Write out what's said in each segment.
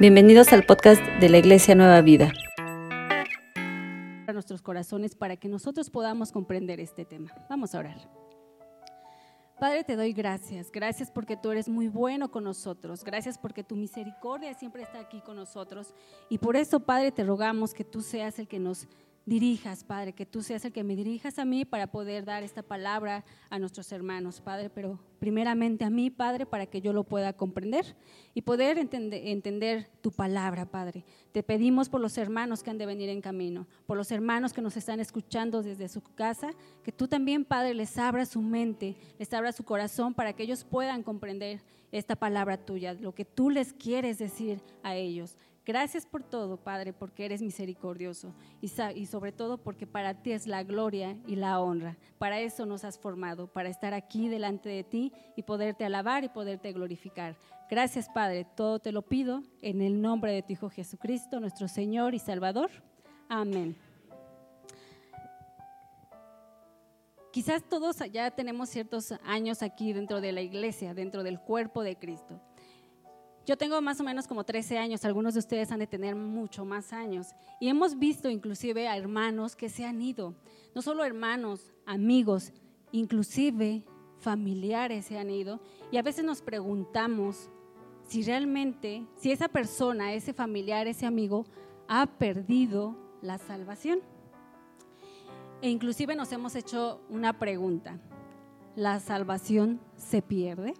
Bienvenidos al podcast de la Iglesia Nueva Vida. A nuestros corazones para que nosotros podamos comprender este tema. Vamos a orar. Padre, te doy gracias. Gracias porque tú eres muy bueno con nosotros. Gracias porque tu misericordia siempre está aquí con nosotros. Y por eso, Padre, te rogamos que tú seas el que nos dirijas, Padre, que tú seas el que me dirijas a mí para poder dar esta palabra a nuestros hermanos, Padre, pero primeramente a mí, Padre, para que yo lo pueda comprender y poder entender, tu palabra, Padre. Te pedimos por los hermanos que han de venir en camino, por los hermanos que nos están escuchando desde su casa, que tú también, Padre, les abras su mente, les abras su corazón para que ellos puedan comprender esta palabra tuya, lo que tú les quieres decir a ellos. Gracias por todo, Padre, porque eres misericordioso y, sobre todo porque para ti es la gloria y la honra. Para eso nos has formado, para estar aquí delante de ti y poderte alabar y poderte glorificar. Gracias, Padre, todo te lo pido en el nombre de tu Hijo Jesucristo, nuestro Señor y Salvador. Amén. Quizás todos ya tenemos ciertos años aquí dentro de la iglesia, dentro del cuerpo de Cristo. Yo tengo más o menos como 13 años, algunos de ustedes han de tener mucho más años. Y hemos visto inclusive a hermanos que se han ido, no solo hermanos, amigos, inclusive familiares se han ido. Y a veces nos preguntamos si realmente, si esa persona, ese familiar, ese amigo, ha perdido la salvación. E inclusive nos hemos hecho una pregunta, ¿la salvación se pierde?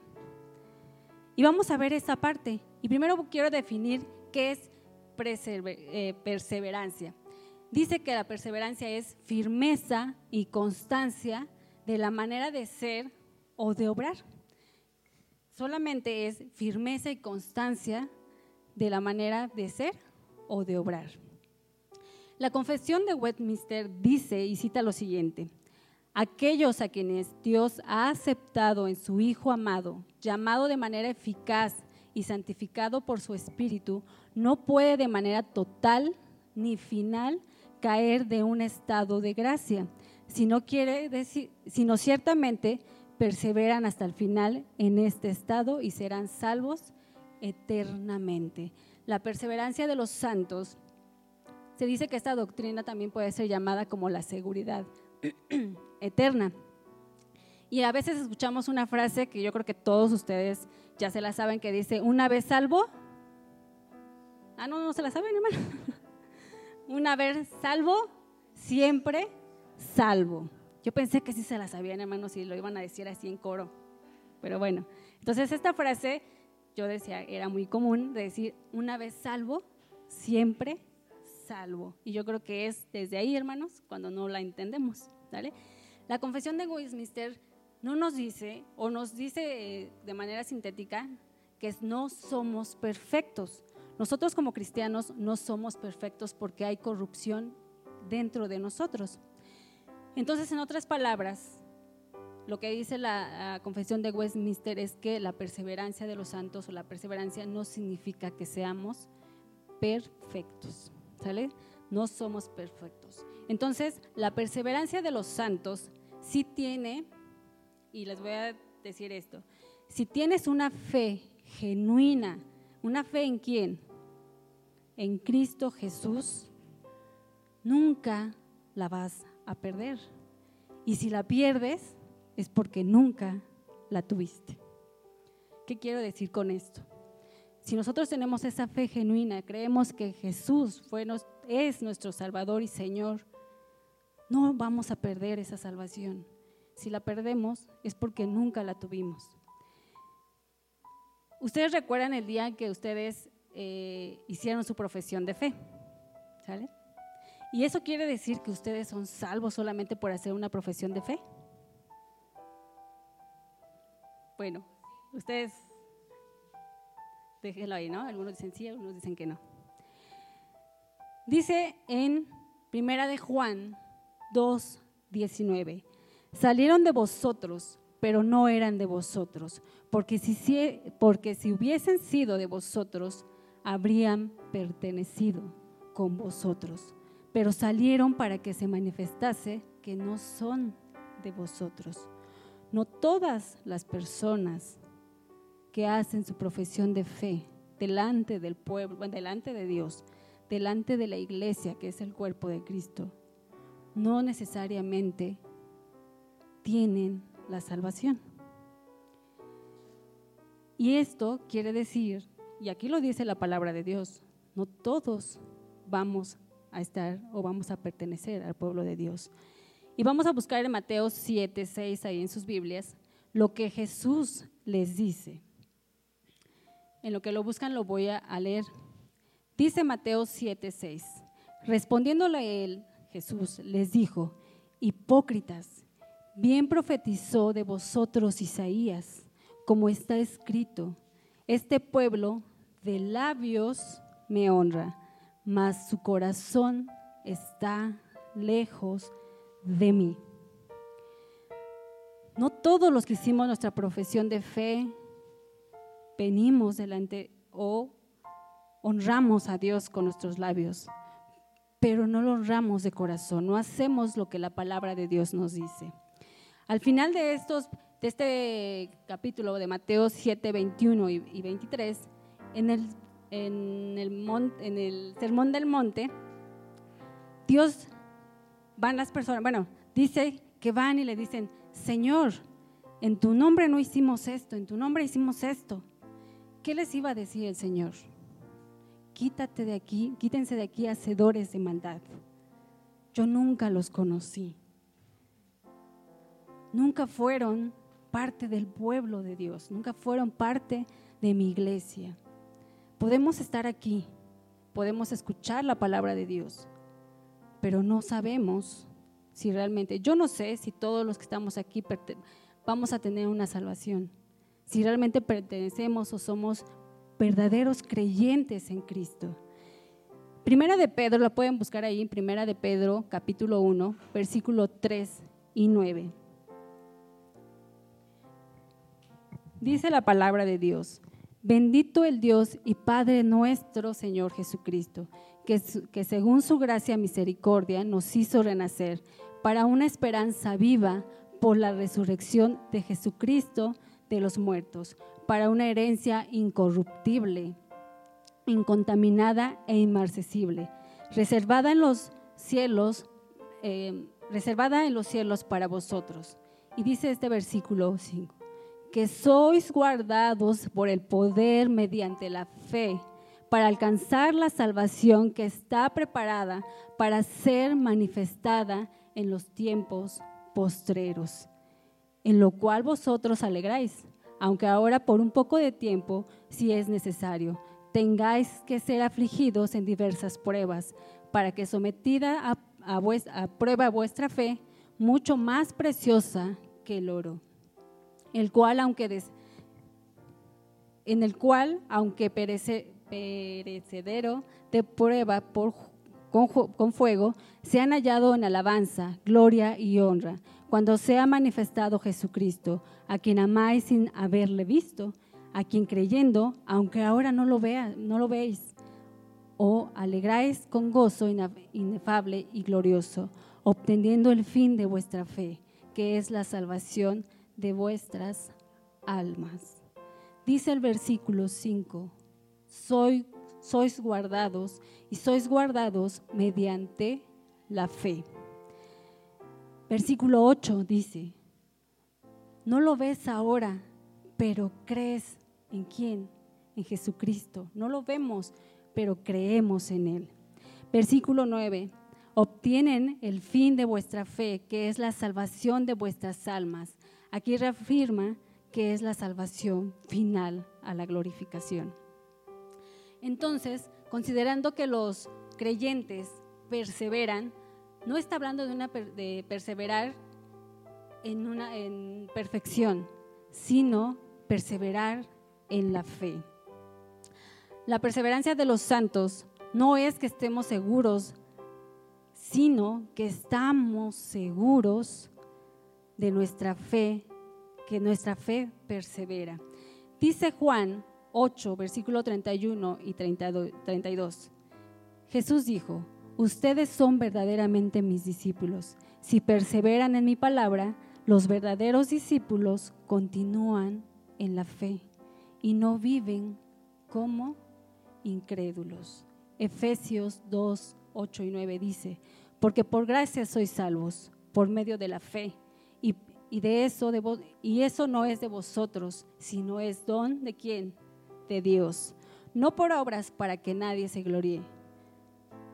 Y vamos a ver esa parte. Y primero quiero definir qué es eh, perseverancia. Dice que la perseverancia es firmeza y constancia de la manera de ser o de obrar. Solamente es firmeza y constancia de la manera de ser o de obrar. La confesión de Westminster dice y cita lo siguiente, aquellos a quienes Dios ha aceptado en su Hijo amado, llamado de manera eficaz y santificado por su Espíritu, no puede de manera total ni final caer de un estado de gracia, sino, quiere decir, sino ciertamente perseveran hasta el final en este estado y serán salvos eternamente. La perseverancia de los santos, se dice que esta doctrina también puede ser llamada como la seguridad eterna. Y a veces escuchamos una frase que yo creo que todos ustedes ya se la saben, que dice, una vez salvo. Ah, no, no se la saben, hermano. una vez salvo, siempre salvo. Yo pensé que sí se la sabían, hermanos, si lo iban a decir así en coro. Pero bueno, entonces esta frase, yo decía, era muy común de decir, una vez salvo, siempre salvo. Y yo creo que es desde ahí, hermanos, cuando no la entendemos. ¿vale? La confesión de Westminster no nos dice, o nos dice eh, de manera sintética, que no somos perfectos. Nosotros como cristianos no somos perfectos porque hay corrupción dentro de nosotros. Entonces, en otras palabras, lo que dice la, confesión de Westminster es que la perseverancia de los santos o la perseverancia no significa que seamos perfectos. ¿Sale? No somos perfectos. Entonces, la perseverancia de los santos sí tiene, y les voy a decir esto, si tienes una fe genuina, una fe en quién? En Cristo Jesús, nunca la vas a perder. Y si la pierdes, es porque nunca la tuviste. ¿Qué quiero decir con esto? Si nosotros tenemos esa fe genuina, creemos que Jesús es nuestro Salvador y Señor, no vamos a perder esa salvación. Si la perdemos es porque nunca la tuvimos. Ustedes recuerdan el día que ustedes eh, hicieron su profesión de fe, ¿sale? ¿Y eso quiere decir que ustedes son salvos solamente por hacer una profesión de fe? Bueno, ustedes déjenlo ahí, ¿no? Algunos dicen sí, algunos dicen que no. Dice en Primera de Juan 2.19. Salieron de vosotros, pero no eran de vosotros, porque si, porque si hubiesen sido de vosotros, habrían pertenecido con vosotros. Pero salieron para que se manifestase que no son de vosotros. No todas las personas que hacen su profesión de fe delante del pueblo, delante de Dios, delante de la iglesia, que es el cuerpo de Cristo, no necesariamente tienen la salvación. Y esto quiere decir, y aquí lo dice la palabra de Dios, no todos vamos a estar o vamos a pertenecer al pueblo de Dios. Y vamos a buscar en Mateo 7, 6 ahí en sus Biblias lo que Jesús les dice. En lo que lo buscan lo voy a leer. Dice Mateo 7, 6. Respondiéndole él, Jesús les dijo, hipócritas, bien profetizó de vosotros Isaías, como está escrito, este pueblo de labios me honra, mas su corazón está lejos de mí. No todos los que hicimos nuestra profesión de fe venimos delante o honramos a Dios con nuestros labios, pero no lo honramos de corazón, no hacemos lo que la palabra de Dios nos dice. Al final de, estos, de este capítulo de Mateo 7, 21 y 23, en el, en, el en el Sermón del Monte, Dios van las personas, bueno, dice que van y le dicen, Señor, en tu nombre no hicimos esto, en tu nombre hicimos esto. ¿Qué les iba a decir el Señor? Quítate de aquí, quítense de aquí hacedores de maldad. Yo nunca los conocí. Nunca fueron parte del pueblo de Dios, nunca fueron parte de mi iglesia. Podemos estar aquí, podemos escuchar la palabra de Dios, pero no sabemos si realmente, yo no sé si todos los que estamos aquí vamos a tener una salvación, si realmente pertenecemos o somos verdaderos creyentes en Cristo. Primera de Pedro, la pueden buscar ahí, Primera de Pedro, capítulo 1, versículo 3 y 9. Dice la palabra de Dios, bendito el Dios y Padre nuestro Señor Jesucristo que, según su gracia misericordia nos hizo renacer para una esperanza viva por la resurrección de Jesucristo de los muertos, para una herencia incorruptible, incontaminada e inmarcesible, reservada en los cielos, eh, reservada en los cielos para vosotros. Y dice este versículo 5, que sois guardados por el poder mediante la fe para alcanzar la salvación que está preparada para ser manifestada en los tiempos postreros, en lo cual vosotros alegráis, aunque ahora por un poco de tiempo, si es necesario, tengáis que ser afligidos en diversas pruebas, para que sometida a, prueba vuestra fe, mucho más preciosa que el oro, el cual, aunque en el cual, aunque perece, perecedero de prueba por, con, fuego, se han hallado en alabanza, gloria y honra, cuando se ha manifestado Jesucristo, a quien amáis sin haberle visto, a quien creyendo, aunque ahora no lo, vea, no lo veis, o alegráis con gozo inefable y glorioso, obteniendo el fin de vuestra fe, que es la salvación de vuestras almas. Dice el versículo 5, soy, sois guardados y sois guardados mediante la fe. Versículo 8 dice, no lo ves ahora, pero crees en quién? En Jesucristo. No lo vemos, pero creemos en Él. Versículo 9, obtienen el fin de vuestra fe, que es la salvación de vuestras almas. Aquí reafirma que es la salvación final a la glorificación. Entonces, considerando que los creyentes perseveran, no está hablando de, una, perseverar en, una, en perfección, sino perseverar en la fe. La perseverancia de los santos no es que estemos seguros, sino que estamos seguros de nuestra fe, que nuestra fe persevera. Dice Juan 8, versículo 31 y 32. Jesús dijo, ustedes son verdaderamente mis discípulos. Si perseveran en mi palabra, los verdaderos discípulos continúan en la fe y no viven como incrédulos. Efesios 2, 8 y 9 dice, porque por gracia sois salvos, por medio de la fe, y, de eso y eso no es de vosotros, sino es don de quién? De Dios. No por obras para que nadie se gloríe.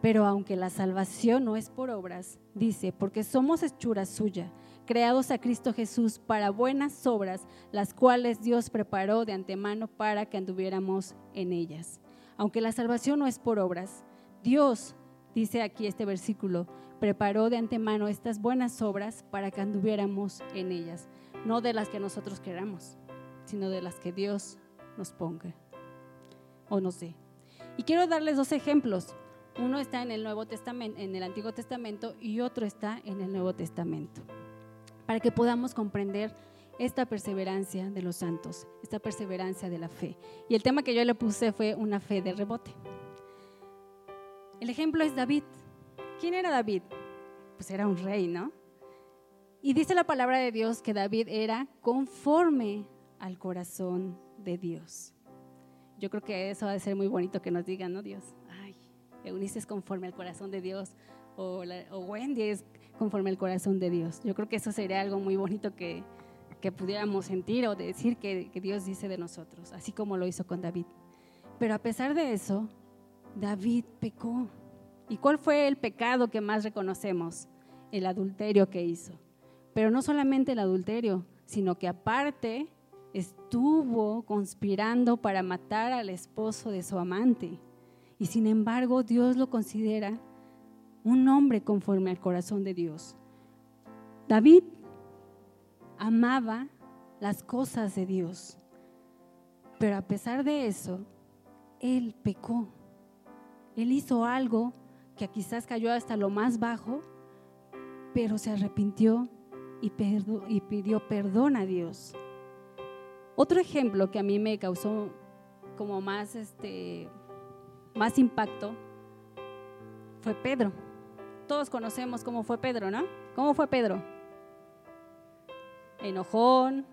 Pero aunque la salvación no es por obras, dice, porque somos hechura suya, creados a Cristo Jesús para buenas obras, las cuales Dios preparó de antemano para que anduviéramos en ellas. Aunque la salvación no es por obras, Dios, dice aquí este versículo, preparó de antemano estas buenas obras para que anduviéramos en ellas, no de las que nosotros queramos, sino de las que Dios nos ponga o nos dé. Y quiero darles dos ejemplos. Uno está en el Nuevo Testamento, en el Antiguo Testamento y otro está en el Nuevo Testamento para que podamos comprender esta perseverancia de los santos, esta perseverancia de la fe. Y el tema que yo le puse fue una fe de rebote. El ejemplo es David. ¿Quién era David? Pues era un rey, ¿no? Y dice la palabra de Dios que David era conforme al corazón de Dios. Yo creo que eso va a ser muy bonito que nos digan, ¿no, Dios? Ay, Eunice es conforme al corazón de Dios, o, o Wendy es conforme al corazón de Dios. Yo creo que eso sería algo muy bonito que, que pudiéramos sentir o decir que, que Dios dice de nosotros, así como lo hizo con David. Pero a pesar de eso, David pecó. ¿Y cuál fue el pecado que más reconocemos? El adulterio que hizo. Pero no solamente el adulterio, sino que aparte estuvo conspirando para matar al esposo de su amante. Y sin embargo, Dios lo considera un hombre conforme al corazón de Dios. David amaba las cosas de Dios, pero a pesar de eso, él pecó. Él hizo algo que quizás cayó hasta lo más bajo, pero se arrepintió y, y pidió perdón a Dios. Otro ejemplo que a mí me causó como más, este, más impacto fue Pedro. Todos conocemos cómo fue Pedro, ¿no? ¿Cómo fue Pedro? Enojón,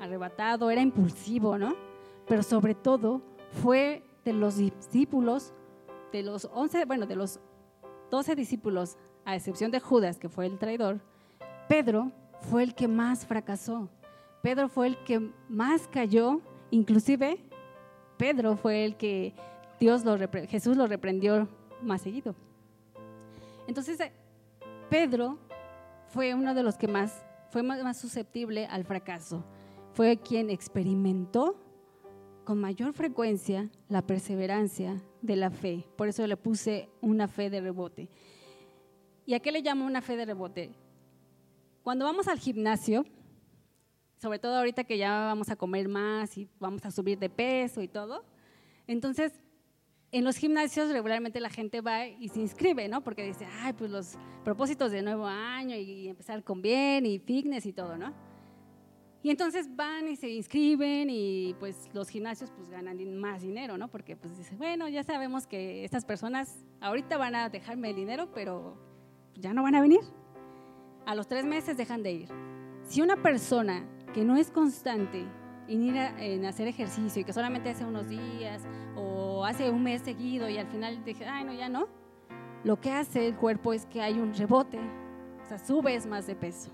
arrebatado, era impulsivo, ¿no? Pero sobre todo fue de los discípulos, de los 11, bueno, de los 12 discípulos, a excepción de Judas, que fue el traidor, Pedro fue el que más fracasó. Pedro fue el que más cayó, inclusive Pedro fue el que Dios lo Jesús lo reprendió más seguido. Entonces, eh, Pedro fue uno de los que más fue más susceptible al fracaso. Fue quien experimentó con mayor frecuencia la perseverancia de la fe. Por eso le puse una fe de rebote. ¿Y a qué le llamo una fe de rebote? Cuando vamos al gimnasio, sobre todo ahorita que ya vamos a comer más y vamos a subir de peso y todo, entonces en los gimnasios regularmente la gente va y se inscribe, ¿no? Porque dice, ay, pues los propósitos de nuevo año y, empezar con bien y fitness y todo, ¿no? Y entonces van y se inscriben y pues los gimnasios pues ganan más dinero, ¿no? Porque pues dice, bueno, ya sabemos que estas personas ahorita van a dejarme el dinero, pero ya no van a venir. A los tres meses dejan de ir. Si una persona que no es constante en ir a, en hacer ejercicio y que solamente hace unos días o hace un mes seguido y al final dije, ay, no, ya no, lo que hace el cuerpo es que hay un rebote, o sea, subes más de peso.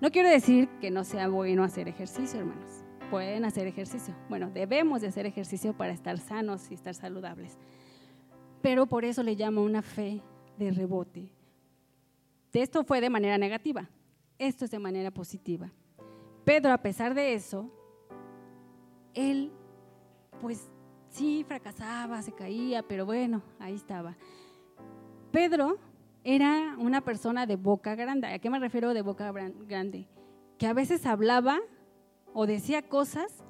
No quiero decir que no sea bueno hacer ejercicio, hermanos. Pueden hacer ejercicio. Bueno, debemos de hacer ejercicio para estar sanos y estar saludables. Pero por eso le llamo una fe de rebote. Esto fue de manera negativa. Esto es de manera positiva. Pedro, a pesar de eso, él, pues sí, fracasaba, se caía, pero bueno, ahí estaba. Pedro era una persona de boca grande. ¿A qué me refiero de boca grande? Que a veces hablaba o decía cosas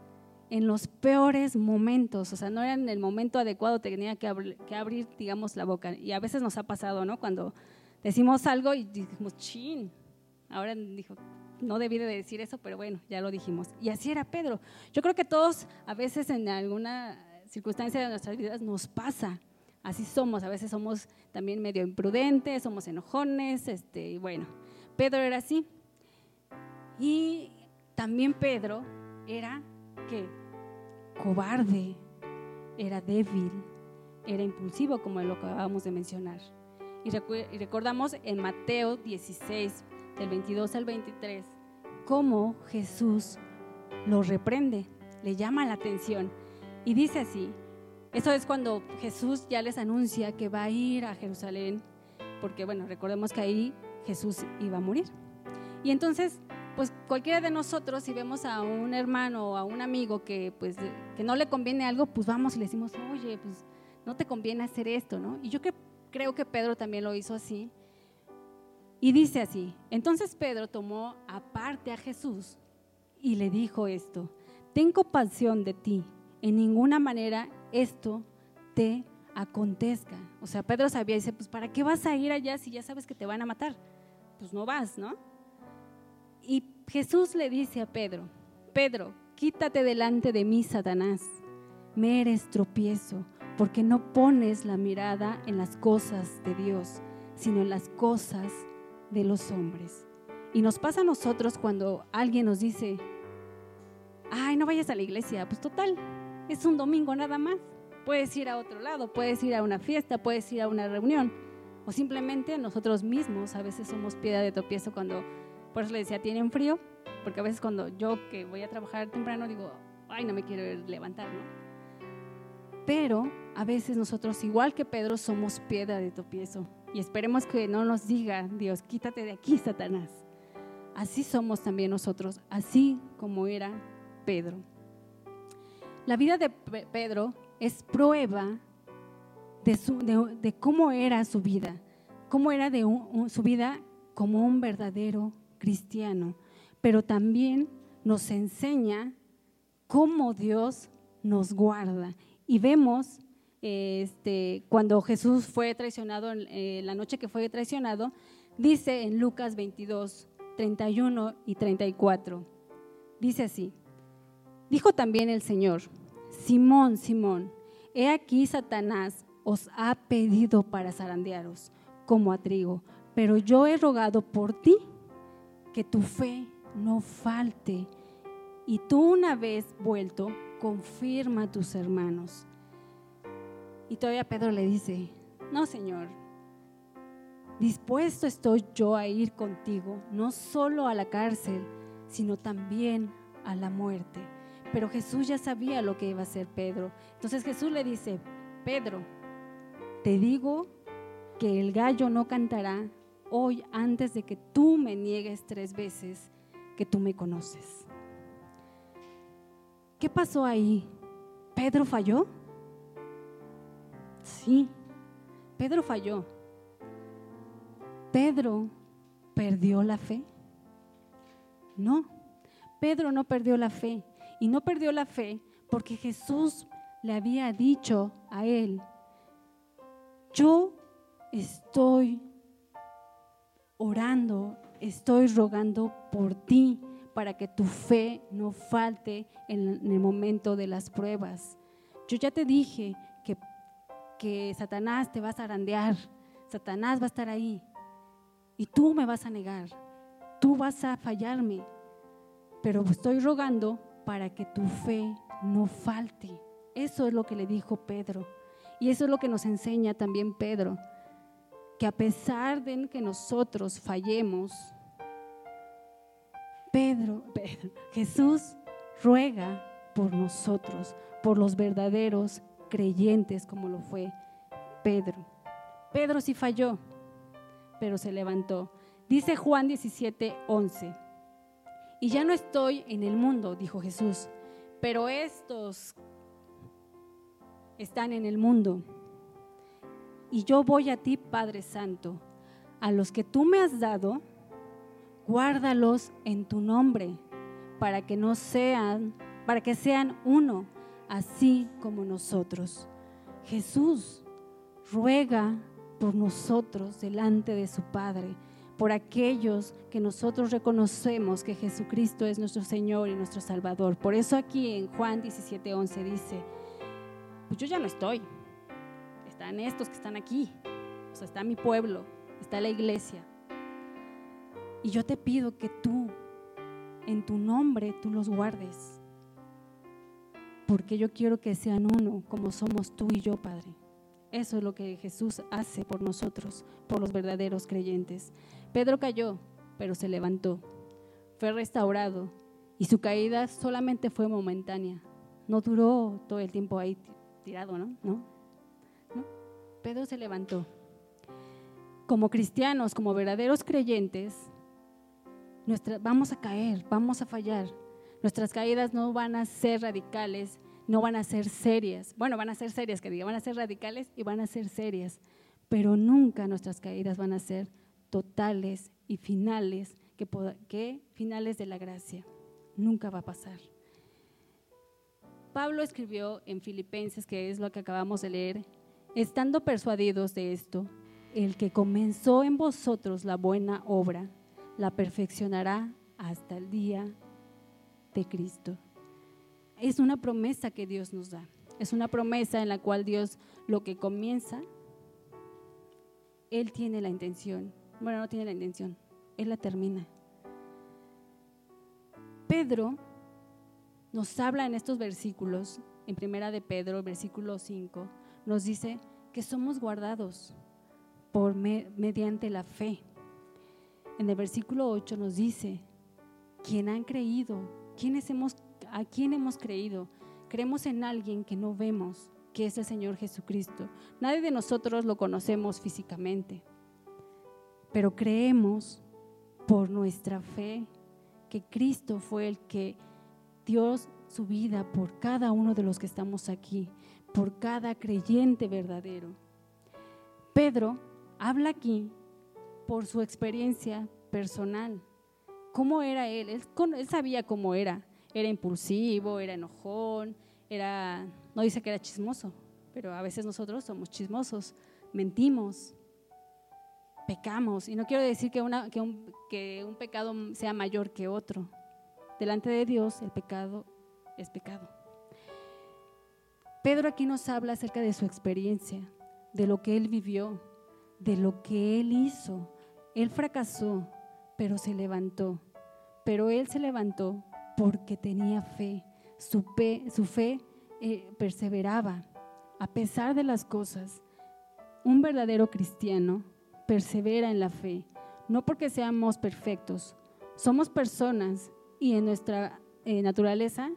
en los peores momentos, o sea, no era en el momento adecuado, tenía que, abrir, digamos, la boca. Y a veces nos ha pasado, ¿no? Cuando decimos algo y dijimos, chin, ahora dijo, no debí de decir eso, pero bueno, ya lo dijimos. Y así era Pedro. Yo creo que todos a veces en alguna circunstancia de nuestras vidas nos pasa. Así somos, a veces somos también medio imprudentes, somos enojones, este, y bueno, Pedro era así. Y también Pedro era que cobarde. era débil, era impulsivo, como lo acabamos de mencionar. Y, recordamos en Mateo 16, del 22 al 23, cómo Jesús lo reprende, le llama la atención. Y dice así, eso es cuando Jesús ya les anuncia que va a ir a Jerusalén, porque bueno, recordemos que ahí Jesús iba a morir. Y entonces, pues cualquiera de nosotros, si vemos a un hermano o a un amigo que pues que no le conviene algo, pues vamos y le decimos, oye, pues no te conviene hacer esto, ¿no? Y yo creo que Pedro también lo hizo así. Y dice así, entonces Pedro tomó aparte a Jesús y le dijo esto, ten compasión de ti, en ninguna manera esto te acontezca. O sea, Pedro sabía, dice, pues ¿para qué vas a ir allá si ya sabes que te van a matar? Pues no vas, ¿no? Y Jesús le dice a Pedro, Pedro, quítate delante de mí, Satanás, me eres tropiezo, porque no pones la mirada en las cosas de Dios, sino en las cosas de los hombres. Y nos pasa a nosotros cuando alguien nos dice, ay, no vayas a la iglesia, pues total, es un domingo nada más. Puedes ir a otro lado, puedes ir a una fiesta, puedes ir a una reunión. O simplemente nosotros mismos a veces somos piedra de tropiezo cuando, por eso le decía, tienen frío, porque a veces cuando yo que voy a trabajar temprano digo, ay, no me quiero levantar, ¿no? Pero a veces nosotros, igual que Pedro, somos piedra de tropiezo. Y esperemos que no nos diga, Dios, quítate de aquí, Satanás. Así somos también nosotros, así como era Pedro. La vida de Pedro es prueba de, cómo era su vida, cómo era de su vida como un verdadero cristiano, pero también nos enseña cómo Dios nos guarda. Y vemos este, cuando Jesús fue traicionado, eh, la noche que fue traicionado, dice en Lucas 22, 31 y 34, dice así, dijo también el Señor, Simón, Simón, he aquí Satanás os ha pedido para zarandearos como a trigo, pero yo he rogado por ti que tu fe no falte y tú una vez vuelto, confirma a tus hermanos. Y todavía Pedro le dice, no Señor, dispuesto estoy yo a ir contigo, no solo a la cárcel, sino también a la muerte. Pero Jesús ya sabía lo que iba a hacer Pedro. Entonces Jesús le dice, Pedro, te digo que el gallo no cantará hoy antes de que tú me niegues tres veces que tú me conoces. ¿Qué pasó ahí? ¿Pedro falló? Pedro falló. ¿Pedro perdió la fe? No, Pedro no perdió la fe. Y no perdió la fe porque Jesús le había dicho a él, yo estoy orando, estoy rogando por ti para que tu fe no falte en el momento de las pruebas. Yo ya te dije que, Satanás te va a zarandear, Satanás va a estar ahí y tú me vas a negar, tú vas a fallarme, pero estoy rogando para que tu fe no falte. Eso es lo que le dijo Pedro. Y eso es lo que nos enseña también Pedro, que a pesar de que nosotros fallemos, Pedro, Jesús ruega por nosotros, por los verdaderos creyentes como lo fue Pedro. Pedro sí falló, pero se levantó. Dice Juan 17, 11. Y ya no estoy en el mundo, dijo Jesús, pero estos están en el mundo. Y yo voy a ti, Padre Santo, a los que tú me has dado, guárdalos en tu nombre, para que no sean, para que sean uno, así como nosotros. Jesús ruega por nosotros delante de su Padre por aquellos que nosotros reconocemos que Jesucristo es nuestro Señor y nuestro Salvador. Por eso aquí en Juan 17:11 dice, pues yo ya no estoy, están estos que están aquí, o sea, está mi pueblo, está la iglesia. Y yo te pido que tú, en tu nombre, tú los guardes. Porque yo quiero que sean uno como somos tú y yo, Padre. Eso es lo que Jesús hace por nosotros, por los verdaderos creyentes. Pedro cayó, pero se levantó, fue restaurado y su caída solamente fue momentánea. No duró todo el tiempo ahí tirado, ¿no? ¿No? Pedro se levantó. Como cristianos, como verdaderos creyentes, vamos a caer, vamos a fallar. Nuestras caídas no van a ser radicales, no van a ser serias. Bueno, van a ser serias, que diga, van a ser radicales y van a ser serias. Pero nunca nuestras caídas van a ser totales y finales, que, finales de la gracia. Nunca va a pasar. Pablo escribió en Filipenses, que es lo que acabamos de leer, estando persuadidos de esto, el que comenzó en vosotros la buena obra, la perfeccionará hasta el día Cristo. Es una promesa que Dios nos da. Es una promesa en la cual Dios lo que comienza, Él tiene la intención. Bueno, no tiene la intención, Él la termina. Pedro nos habla en estos versículos, en primera de Pedro, versículo 5, nos dice que somos guardados por mediante la fe. En el versículo 8 nos dice, quien han creído, ¿quiénes hemos, ¿a quién hemos creído? Creemos en alguien que no vemos, que es el Señor Jesucristo. Nadie de nosotros lo conocemos físicamente, pero creemos por nuestra fe que Cristo fue el que dio su vida por cada uno de los que estamos aquí, por cada creyente verdadero. Pedro habla aquí por su experiencia personal. ¿Cómo era él? él? sabía cómo era. Era impulsivo, era enojón, era, no dice que era chismoso, pero a veces nosotros somos chismosos, mentimos, pecamos. Y no quiero decir que, una, que, un, que un pecado sea mayor que otro. Delante de Dios el pecado es pecado. Pedro aquí nos habla acerca de su experiencia, de lo que él vivió, de lo que él hizo. Él fracasó, pero se levantó. Pero él se levantó porque tenía fe. Su, fe, eh, perseveraba a pesar de las cosas. Un verdadero cristiano persevera en la fe, no porque seamos perfectos, somos personas y en nuestra eh, naturaleza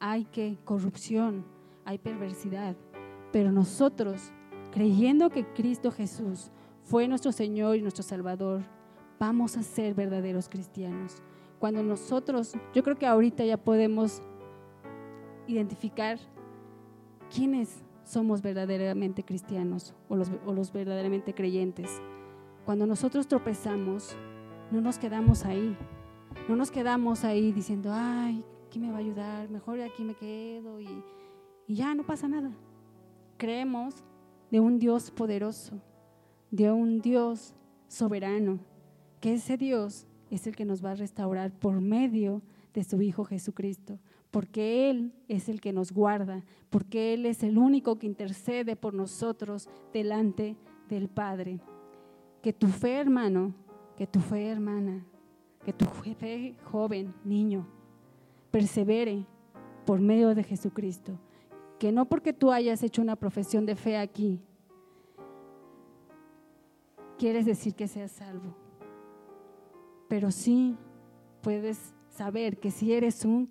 hay que corrupción, hay perversidad, pero nosotros, creyendo que Cristo Jesús fue nuestro Señor y nuestro Salvador, vamos a ser verdaderos cristianos. Cuando nosotros, yo creo que ahorita ya podemos identificar quiénes somos verdaderamente cristianos o los, o los verdaderamente creyentes. Cuando nosotros tropezamos, no nos quedamos ahí. No nos quedamos ahí diciendo, ay, ¿quién me va a ayudar? Mejor aquí me quedo y, y ya no pasa nada. Creemos de un Dios poderoso, de un Dios soberano, que ese Dios es el que nos va a restaurar por medio de su Hijo Jesucristo, porque Él es el que nos guarda, porque Él es el único que intercede por nosotros delante del Padre. Que tu fe, hermano, que tu fe, hermana, que tu fe, joven, niño, persevere por medio de Jesucristo. Que no porque tú hayas hecho una profesión de fe aquí, quieres decir que seas salvo. Pero sí puedes saber que si eres un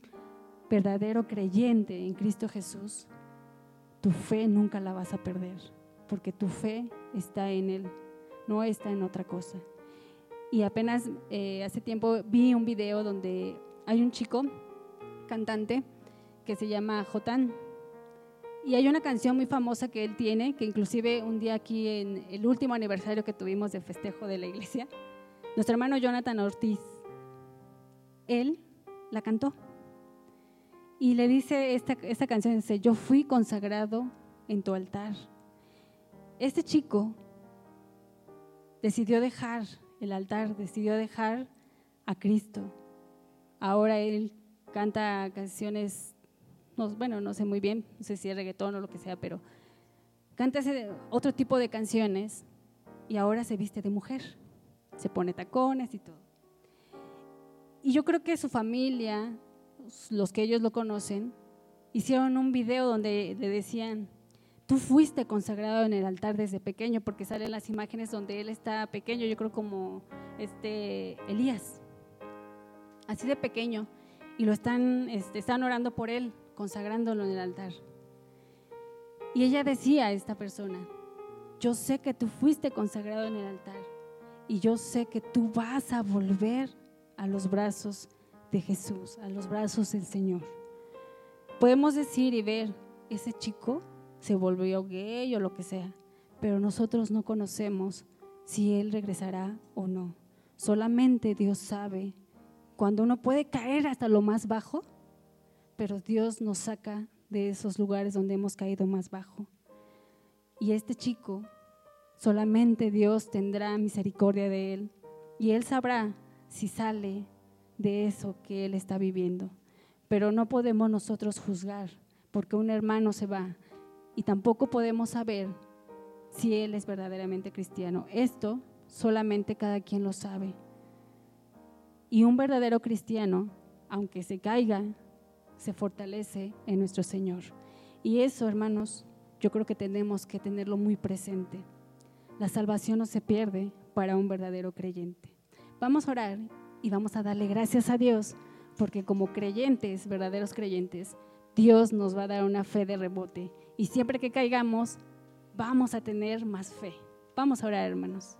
verdadero creyente en Cristo Jesús, tu fe nunca la vas a perder, porque tu fe está en Él no está en otra cosa. Y apenas eh, hace tiempo vi un video donde hay un chico cantante que se llama Jotán. Y hay una canción muy famosa que él tiene, que inclusive un día aquí en el último aniversario que tuvimos de festejo de la iglesia, nuestro hermano Jonathan Ortiz, él la cantó. Y le dice esta, esta canción, dice, yo fui consagrado en tu altar. Este chico decidió dejar el altar, decidió dejar a Cristo. Ahora él canta canciones, bueno, no sé muy bien, no sé si es reggaetón o lo que sea, pero canta ese otro tipo de canciones y ahora se viste de mujer, se pone tacones y todo. Y yo creo que su familia, los que ellos lo conocen, hicieron un video donde le decían, tú fuiste consagrado en el altar desde pequeño, porque salen las imágenes donde él está pequeño, yo creo como este Elías, así de pequeño, y lo están, este, están orando por él, consagrándolo en el altar. Y ella decía a esta persona, yo sé que tú fuiste consagrado en el altar y yo sé que tú vas a volver a los brazos de Jesús, a los brazos del Señor. Podemos decir y ver, ese chico se volvió gay o lo que sea, pero nosotros no conocemos si Él regresará o no. Solamente Dios sabe cuando uno puede caer hasta lo más bajo, pero Dios nos saca de esos lugares donde hemos caído más bajo. Y este chico, solamente Dios tendrá misericordia de él y él sabrá si sale de eso que él está viviendo. Pero no podemos nosotros juzgar porque un hermano se va y tampoco podemos saber si él es verdaderamente cristiano. Esto solamente cada quien lo sabe. Y un verdadero cristiano, aunque se caiga, se fortalece en nuestro Señor. Y eso, hermanos, yo creo que tenemos que tenerlo muy presente. La salvación no se pierde para un verdadero creyente. Vamos a orar y vamos a darle gracias a Dios, porque como creyentes, verdaderos creyentes, Dios nos va a dar una fe de rebote y siempre que caigamos, vamos a tener más fe. Vamos a orar, hermanos.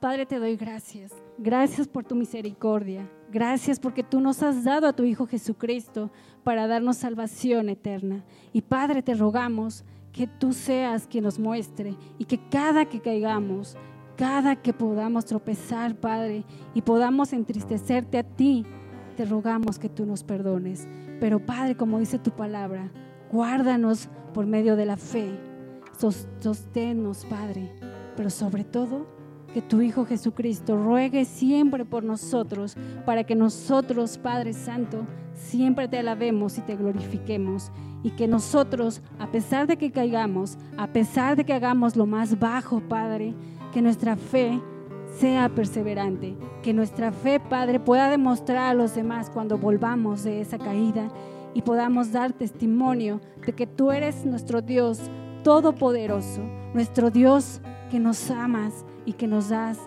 Padre, te doy gracias. Gracias por tu misericordia. Gracias porque tú nos has dado a tu Hijo Jesucristo para darnos salvación eterna. Y Padre, te rogamos que tú seas quien nos muestre y que cada que caigamos, cada que podamos tropezar, Padre, y podamos entristecerte a ti, te rogamos que tú nos perdones. Pero Padre, como dice tu palabra, Guárdanos por medio de la fe. Sosténnos, Padre. Pero sobre todo, que tu Hijo Jesucristo ruegue siempre por nosotros, para que nosotros, Padre Santo, siempre te alabemos y te glorifiquemos. Y que nosotros, a pesar de que caigamos, a pesar de que hagamos lo más bajo, Padre, que nuestra fe sea perseverante, que nuestra fe, Padre, pueda demostrar a los demás cuando volvamos de esa caída y podamos dar testimonio de que tú eres nuestro Dios todopoderoso, nuestro Dios que nos amas y que nos das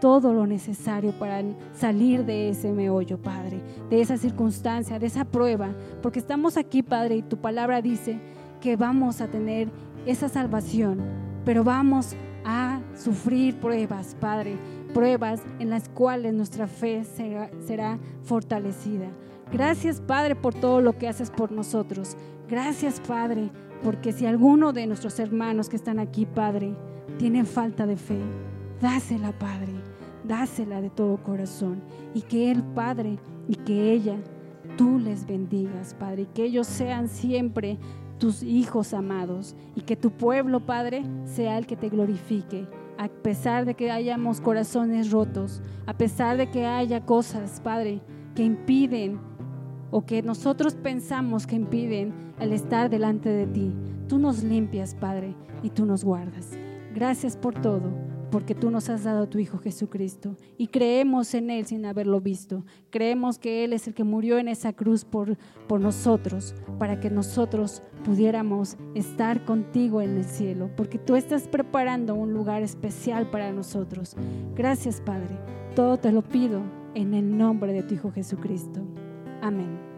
todo lo necesario para salir de ese meollo, Padre, de esa circunstancia, de esa prueba, porque estamos aquí, Padre, y tu palabra dice que vamos a tener esa salvación, pero vamos a sufrir pruebas, Padre, pruebas en las cuales nuestra fe será, fortalecida. Gracias, Padre, por todo lo que haces por nosotros. Gracias, Padre, porque si alguno de nuestros hermanos que están aquí, Padre, tiene falta de fe, dásela, Padre, dásela de todo corazón. Y que Él, Padre, y que ella, tú les bendigas, Padre, y que ellos sean siempre tus hijos amados y que tu pueblo, Padre, sea el que te glorifique. A pesar de que hayamos corazones rotos, a pesar de que haya cosas, Padre, que impiden o que nosotros pensamos que impiden el estar delante de ti. Tú nos limpias, Padre, y tú nos guardas. Gracias por todo, porque tú nos has dado a tu Hijo Jesucristo y creemos en Él sin haberlo visto. Creemos que Él es el que murió en esa cruz por, por nosotros, para que nosotros pudiéramos estar contigo en el cielo, porque tú estás preparando un lugar especial para nosotros. Gracias, Padre. Todo te lo pido en el nombre de tu Hijo Jesucristo. Amén.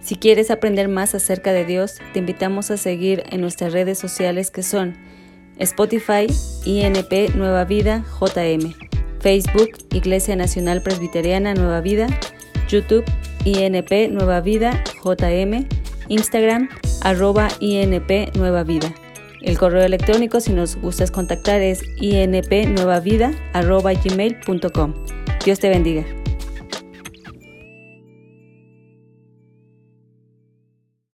Si quieres aprender más acerca de Dios, te invitamos a seguir en nuestras redes sociales que son Spotify, INP Nueva Vida, JM, Facebook, Iglesia Nacional Presbiteriana Nueva Vida, YouTube, INP Nueva Vida, JM, Instagram, arroba INP Nueva Vida. El correo electrónico, si nos gustas contactar, es inpnuevavida, arroba gmail.com. Dios te bendiga.